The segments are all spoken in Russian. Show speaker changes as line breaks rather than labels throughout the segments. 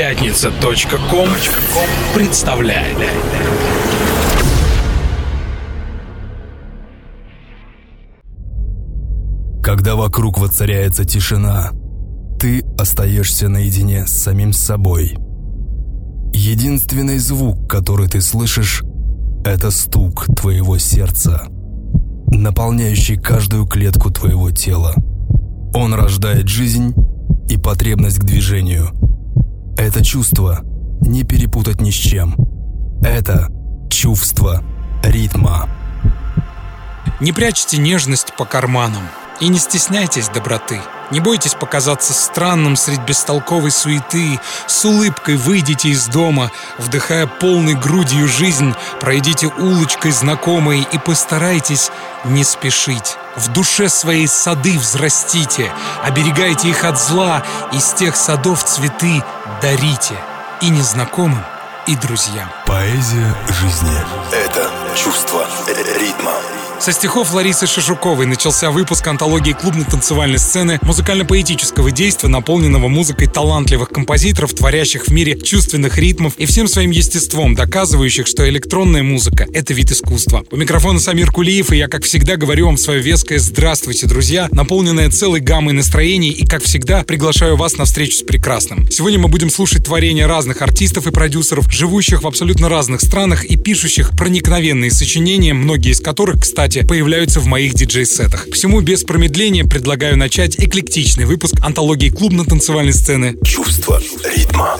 Пятница.ком представляет.
Когда вокруг воцаряется тишина, ты остаешься наедине с самим собой. Единственный звук, который ты слышишь, это стук твоего сердца, наполняющий каждую клетку твоего тела. Он рождает жизнь и потребность к движению. Это чувство не перепутать ни с чем. Это чувство ритма.
Не прячьте нежность по карманам и не стесняйтесь доброты. Не бойтесь показаться странным среди бестолковой суеты. С улыбкой выйдите из дома, вдыхая полной грудью жизнь, пройдите улочкой знакомой и постарайтесь не спешить. В душе своей сады взрастите, оберегайте их от зла, из тех садов цветы дарите и незнакомым, и друзьям.
Поэзия жизни – это чувство ритма.
Со стихов Ларисы Шишуковой начался выпуск антологии клубно-танцевальной сцены музыкально-поэтического действия, наполненного музыкой талантливых композиторов, творящих в мире чувственных ритмов и всем своим естеством, доказывающих, что электронная музыка — это вид искусства. У микрофона Самир Кулиев, и я, как всегда, говорю вам свое веское «Здравствуйте, друзья», наполненное целой гаммой настроений, и, как всегда, приглашаю вас на встречу с прекрасным. Сегодня мы будем слушать творения разных артистов и продюсеров, живущих в абсолютно разных странах и пишущих проникновенные сочинения, многие из которых, кстати, кстати, появляются в моих диджей-сетах. Всему без промедления предлагаю начать эклектичный выпуск антологии клубно-танцевальной сцены
«Чувство ритма».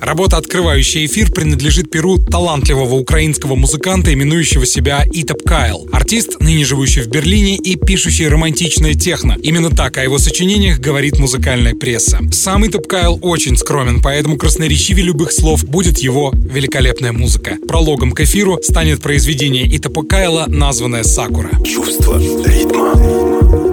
Работа, открывающая эфир, принадлежит перу талантливого украинского музыканта, именующего себя Итап Кайл. Артист, ныне живущий в Берлине и пишущий романтичное техно. Именно так о его сочинениях говорит музыкальная пресса. Сам Итап Кайл очень скромен, поэтому красноречивее любых слов будет его великолепная музыка. Прологом к эфиру станет произведение Итапа Кайла, названное «Сакура».
Чувство ритма.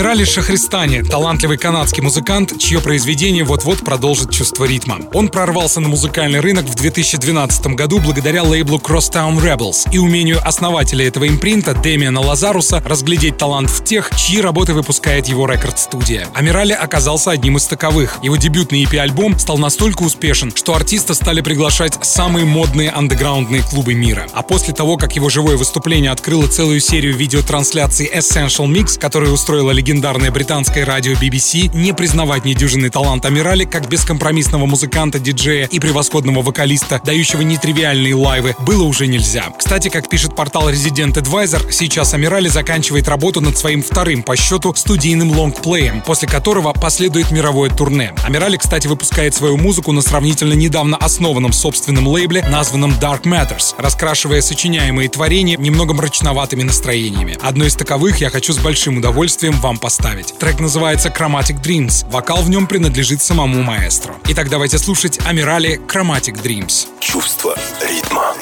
Амирали Шахристани – талантливый канадский музыкант, чье произведение вот-вот продолжит чувство ритма. Он прорвался на музыкальный рынок в 2012 году благодаря лейблу Crosstown Rebels и умению основателя этого импринта Дэмиана Лазаруса разглядеть талант в тех, чьи работы выпускает его рекорд-студия. Амирали оказался одним из таковых. Его дебютный EP-альбом стал настолько успешен, что артиста стали приглашать самые модные андеграундные клубы мира. А после того, как его живое выступление открыло целую серию видеотрансляций Essential Mix, которые устроила легендарное британское радио BBC, не признавать недюжинный талант Амирали как бескомпромиссного музыканта, диджея и превосходного вокалиста, дающего нетривиальные лайвы, было уже нельзя. Кстати, как пишет портал Resident Advisor, сейчас Амирали заканчивает работу над своим вторым по счету студийным лонгплеем, после которого последует мировое турне. Амирали, кстати, выпускает свою музыку на сравнительно недавно основанном собственном лейбле, названном Dark Matters, раскрашивая сочиняемые творения немного мрачноватыми настроениями. Одно из таковых я хочу с большим удовольствием вам поставить. Трек называется Chromatic Dreams. Вокал в нем принадлежит самому маэстро. Итак, давайте слушать Амирали Chromatic Dreams.
Чувство ритма.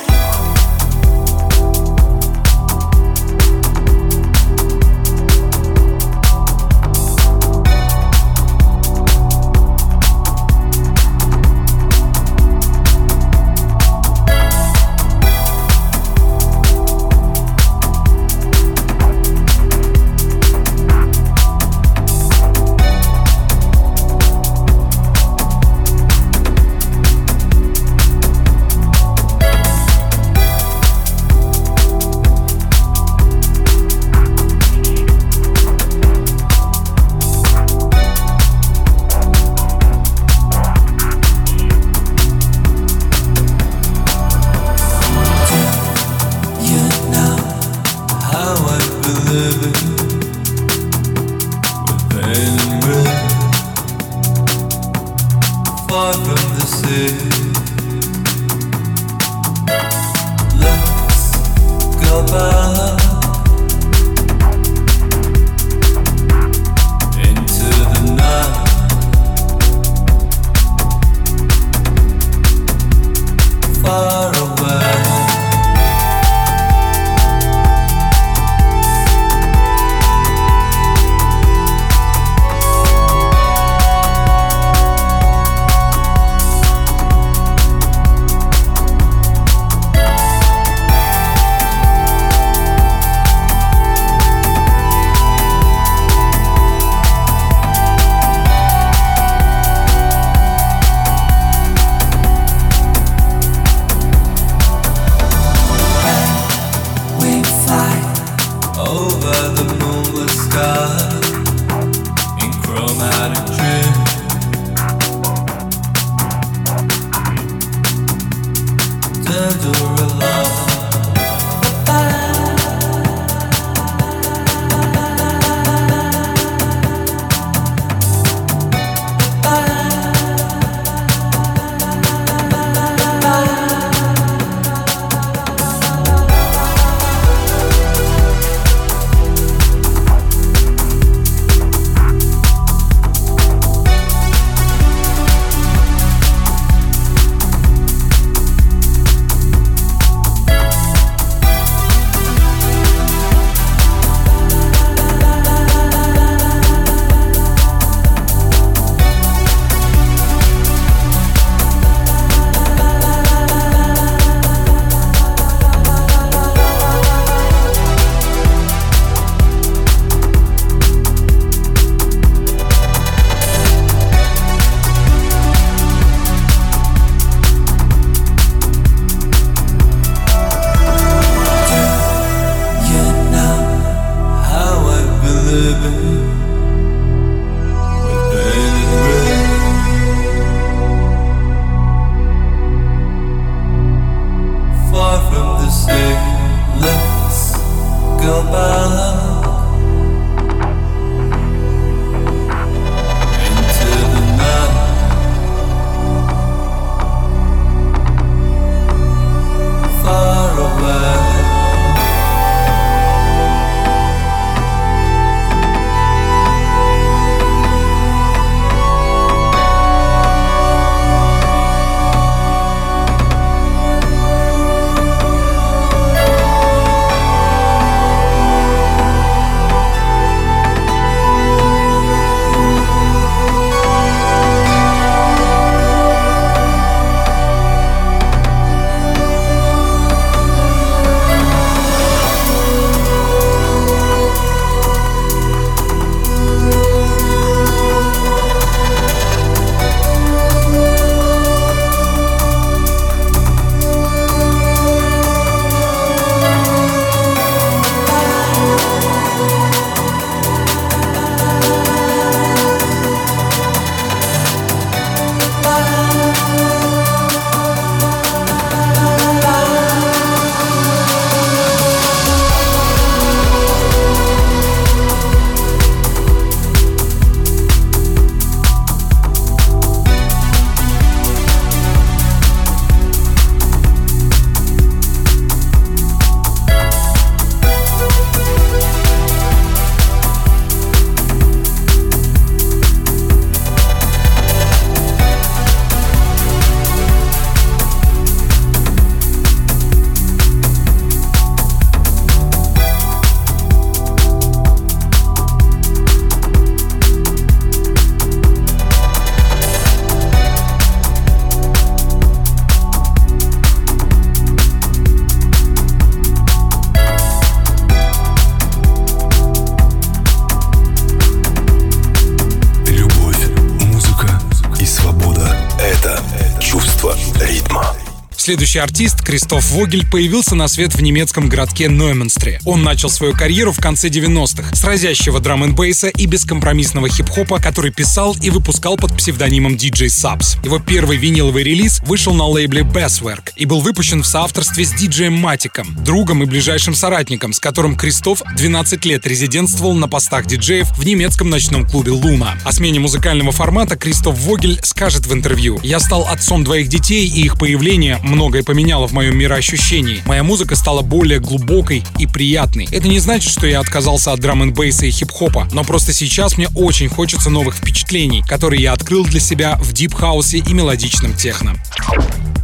Следующий артист, Кристоф Вогель, появился на свет в немецком городке Нойменстре. Он начал свою карьеру в конце 90-х с разящего драм н бейса и бескомпромиссного хип-хопа, который писал и выпускал под псевдонимом DJ Subs. Его первый виниловый релиз вышел на лейбле Basswork и был выпущен в соавторстве с диджеем Матиком, другом и ближайшим соратником, с которым Кристоф 12 лет резидентствовал на постах диджеев в немецком ночном клубе Луна. О смене музыкального формата Кристоф Вогель скажет в интервью «Я стал отцом двоих детей, и их появление многое поменяло в моем мироощущении. Моя музыка стала более глубокой и приятной. Это не значит, что я отказался от драм н бейса и хип-хопа, но просто сейчас мне очень хочется новых впечатлений, которые я открыл для себя в дип-хаусе и мелодичном техно.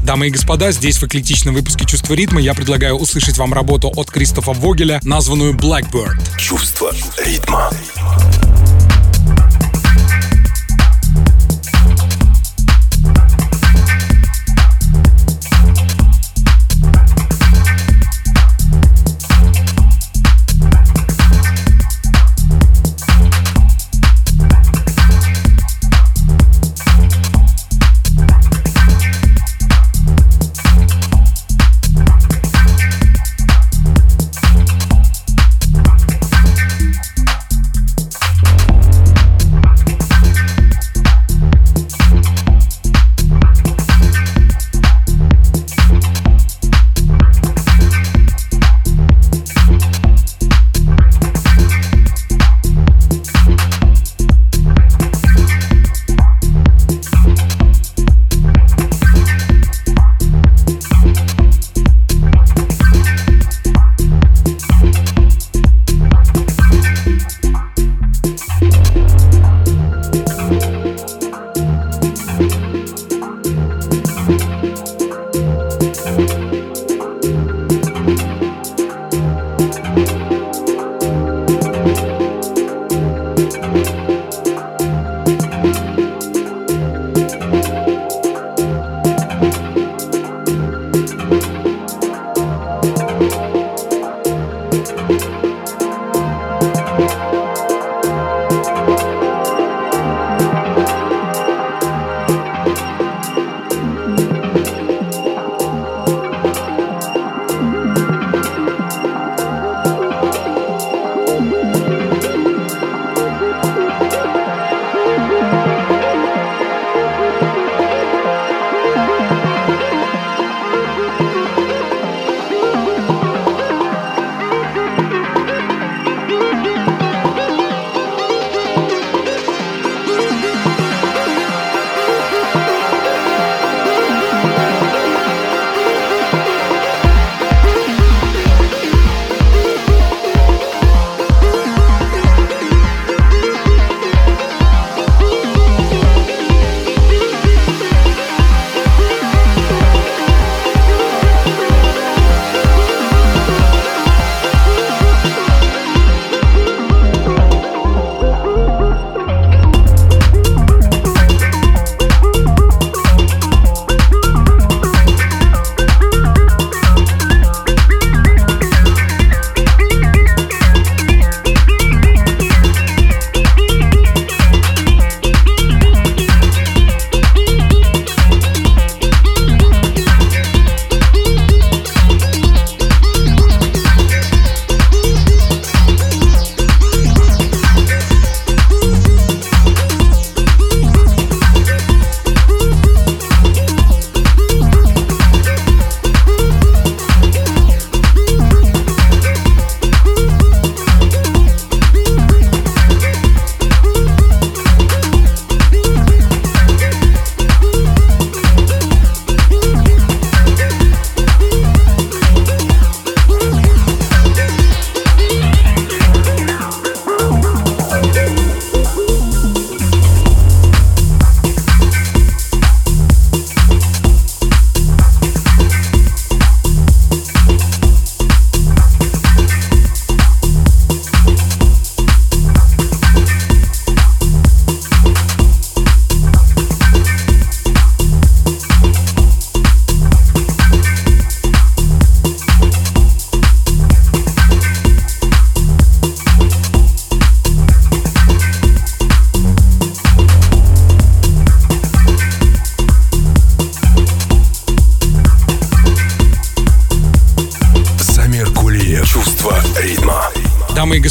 Дамы и господа, здесь в эклетичном выпуске «Чувство ритма» я предлагаю услышать вам работу от Кристофа Вогеля, названную «Blackbird».
Чувство ритма.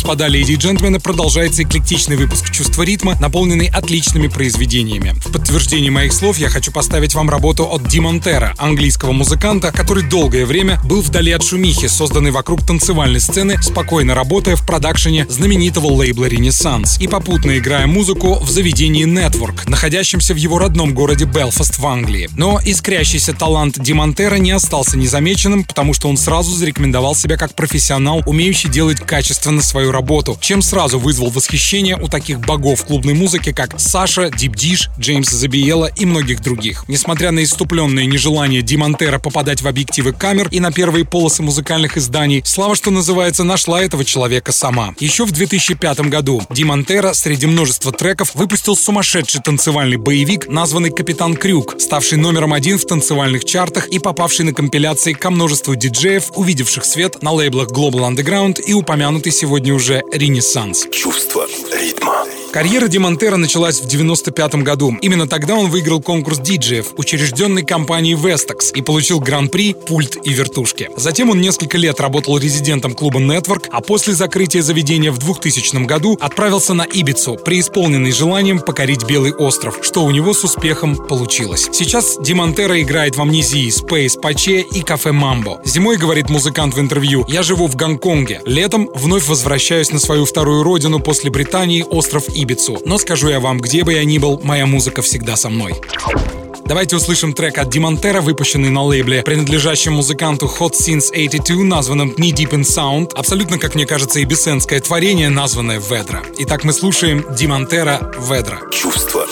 Господа, леди и джентльмены, продолжается эклектичный выпуск «Чувства ритма», наполненный отличными произведениями. В подтверждение моих слов я хочу поставить вам работу от Ди Монтера, английского музыканта, который долгое время был вдали от шумихи, созданной вокруг танцевальной сцены, спокойно работая в продакшене знаменитого лейбла «Ренессанс» и попутно играя музыку в заведении Network, находящемся в его родном городе Белфаст в Англии. Но искрящийся талант Ди Монтера не остался незамеченным, потому что он сразу зарекомендовал себя как профессионал, умеющий делать качественно свою работу, чем сразу вызвал восхищение у таких богов клубной музыки, как Саша, Дип Диш, Джеймс Забиела и многих других. Несмотря на иступленное нежелание Димонтера попадать в объективы камер и на первые полосы музыкальных изданий, Слава, что называется, нашла этого человека сама. Еще в 2005 году Димонтера среди множества треков выпустил сумасшедший танцевальный боевик, названный «Капитан Крюк», ставший номером один в танцевальных чартах и попавший на компиляции ко множеству диджеев, увидевших свет на лейблах Global Underground и упомянутый сегодня уже «Ренессанс».
Чувство ритма.
Карьера Демонтера началась в 95 году. Именно тогда он выиграл конкурс диджеев, учрежденный компанией Vestax, и получил гран-при, пульт и вертушки. Затем он несколько лет работал резидентом клуба Network, а после закрытия заведения в 2000 году отправился на Ибицу, преисполненный желанием покорить Белый остров, что у него с успехом получилось. Сейчас Демонтера играет в Амнезии, Space, Паче и Кафе Мамбо. Зимой, говорит музыкант в интервью, я живу в Гонконге. Летом вновь возвращаюсь на свою вторую родину после Британии, остров Ибица Ибицу. Но скажу я вам, где бы я ни был, моя музыка всегда со мной. Давайте услышим трек от Димонтера, выпущенный на лейбле, принадлежащем музыканту Hot Since 82, названном Knee Deep in Sound. Абсолютно, как мне кажется, и бесенское творение, названное Ведра. Итак, мы слушаем Димонтера Ведра.
Чувство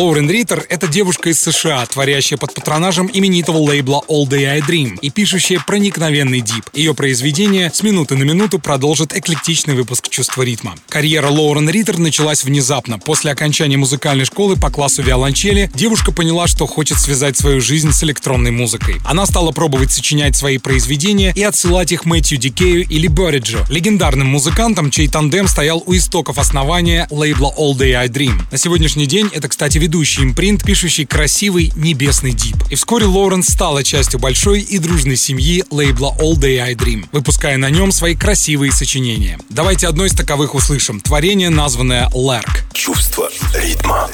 Лоурен Риттер — это девушка из США, творящая под патронажем именитого лейбла All Day I Dream и пишущая проникновенный дип. Ее произведение с минуты на минуту продолжит эклектичный выпуск «Чувства ритма». Карьера Лоурен Риттер началась внезапно. После окончания музыкальной школы по классу виолончели девушка поняла, что хочет связать свою жизнь с электронной музыкой. Она стала пробовать сочинять свои произведения и отсылать их Мэтью Дикею или Бориджо, легендарным музыкантам, чей тандем стоял у истоков основания лейбла All Day I Dream. На сегодняшний день это, кстати, ведущий импринт, пишущий красивый небесный дип. И вскоре Лоуренс стала частью большой и дружной семьи лейбла All Day I Dream, выпуская на нем свои красивые сочинения. Давайте одно из таковых услышим. Творение, названное Лерк.
Чувство ритма.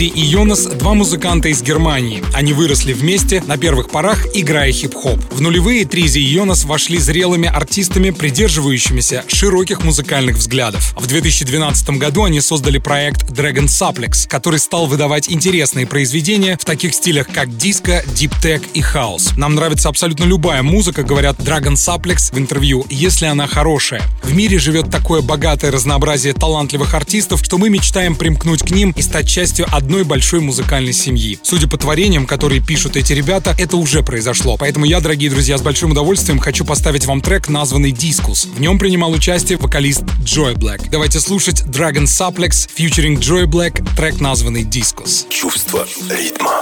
Тризи и Йонас — два музыканта из Германии. Они выросли вместе, на первых порах играя хип-хоп. В нулевые Тризи и Йонас вошли зрелыми артистами, придерживающимися широких музыкальных взглядов. В 2012 году они создали проект Dragon Suplex, который стал выдавать интересные произведения в таких стилях, как диско, deep tech и хаус. Нам нравится абсолютно любая музыка, говорят Dragon Suplex в интервью, если она хорошая. В мире живет такое богатое разнообразие талантливых артистов, что мы мечтаем примкнуть к ним и стать частью одной большой музыкальной семьи. Судя по творениям, которые пишут эти ребята, это уже произошло. Поэтому я, дорогие друзья, с большим удовольствием хочу поставить вам трек, названный Discus. В нем принимал участие вокалист Joy Black. Давайте слушать Dragon Suplex featuring Joy Black, трек, названный Discus.
Чувство ритма.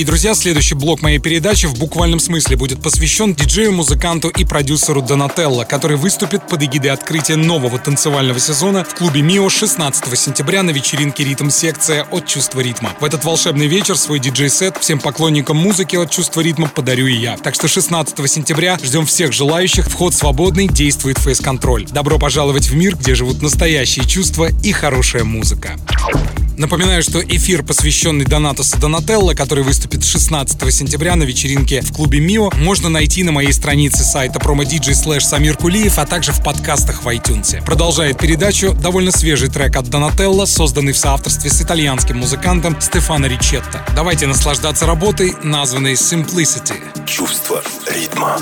Дорогие друзья, следующий блок моей передачи в буквальном смысле будет посвящен диджею, музыканту и продюсеру Донателло, который выступит под эгидой открытия нового танцевального сезона в клубе МИО 16 сентября на вечеринке «Ритм-секция» от «Чувства ритма». В этот волшебный вечер свой диджей-сет всем поклонникам музыки от «Чувства ритма» подарю и я. Так что 16 сентября ждем всех желающих. Вход свободный, действует фейс-контроль. Добро пожаловать в мир, где живут настоящие чувства и хорошая музыка. Напоминаю, что эфир, посвященный Донатосу Донателло, который выступит 16 сентября на вечеринке в клубе МИО, можно найти на моей странице сайта promodj слэш Самир Кулиев, а также в подкастах в iTunes. Продолжает передачу довольно свежий трек от Донателло, созданный в соавторстве с итальянским музыкантом Стефано Ричетто. Давайте наслаждаться работой, названной Simplicity.
Чувство ритма.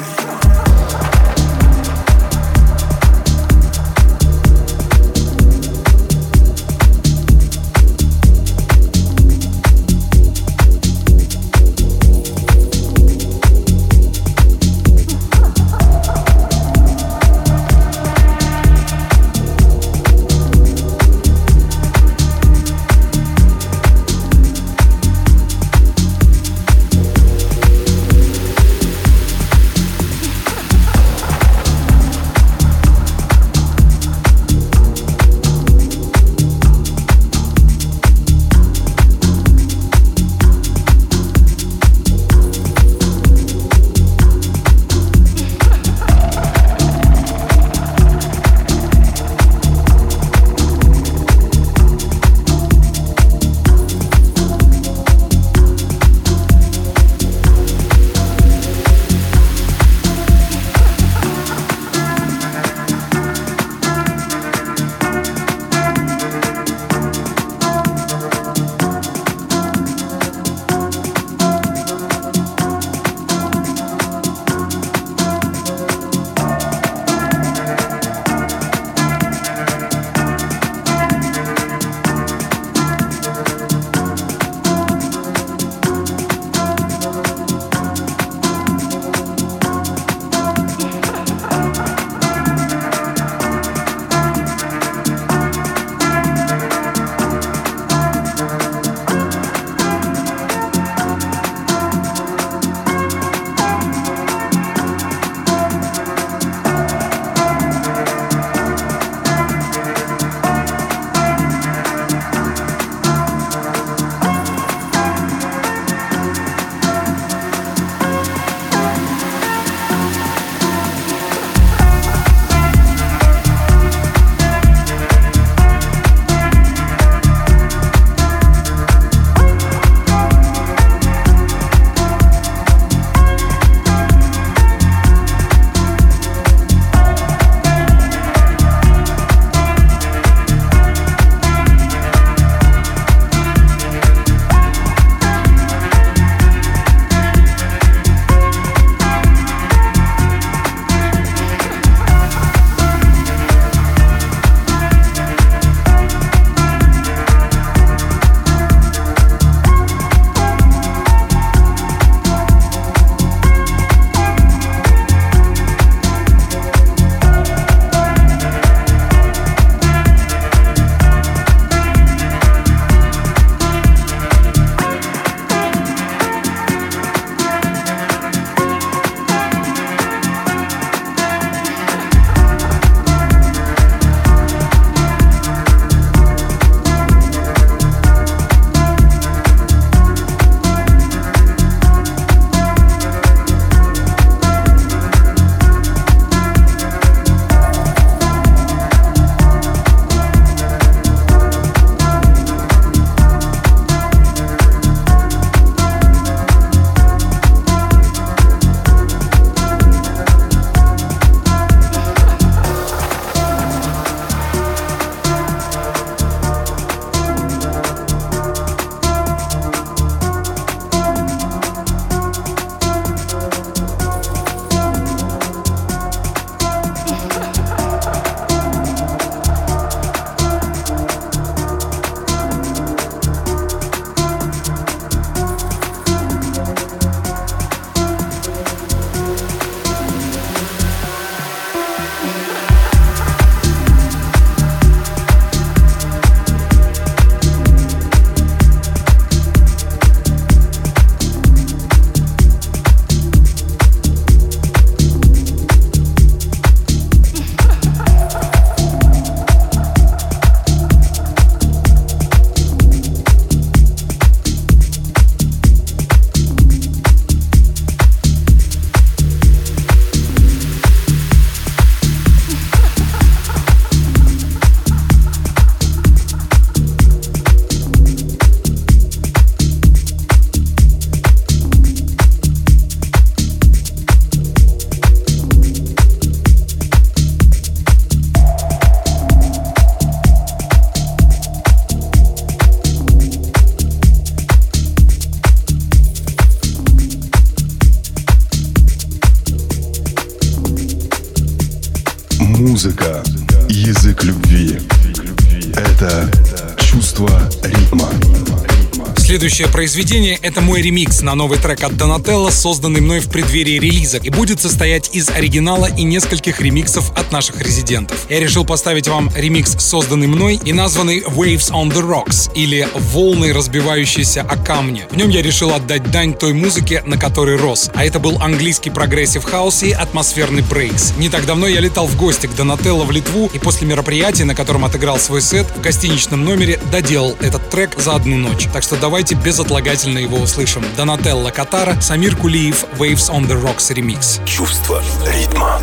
Следующее произведение — это мой ремикс на новый трек от Donatello, созданный мной в преддверии релиза, и будет состоять из оригинала и нескольких ремиксов от наших резидентов. Я решил поставить вам ремикс, созданный мной и названный Waves on the Rocks, или «Волны, разбивающиеся о камни». В нем я решил отдать дань той музыке, на которой рос, а это был английский прогрессив хаус и атмосферный breaks. Не так давно я летал в гости к Донателло в Литву, и после мероприятия, на котором отыграл свой сет, в гостиничном номере доделал этот трек за одну ночь. Так что давай давайте безотлагательно его услышим. Донателло Катара, Самир Кулиев, Waves on the Rocks Remix.
Чувство ритма.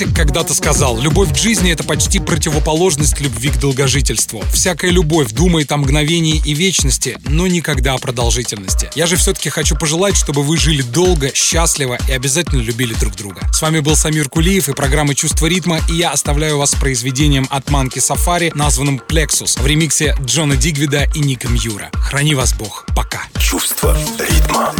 Классик когда-то сказал, любовь к жизни — это почти противоположность любви к долгожительству. Всякая любовь думает о мгновении и вечности, но никогда о продолжительности. Я же все-таки хочу пожелать, чтобы вы жили долго, счастливо и обязательно любили друг друга. С вами был Самир Кулиев и программа «Чувство ритма», и я оставляю вас с произведением от Манки Сафари, названным «Plexus» в ремиксе Джона Дигвида и Ника Мьюра. Храни вас Бог. Пока.
Чувство ритма.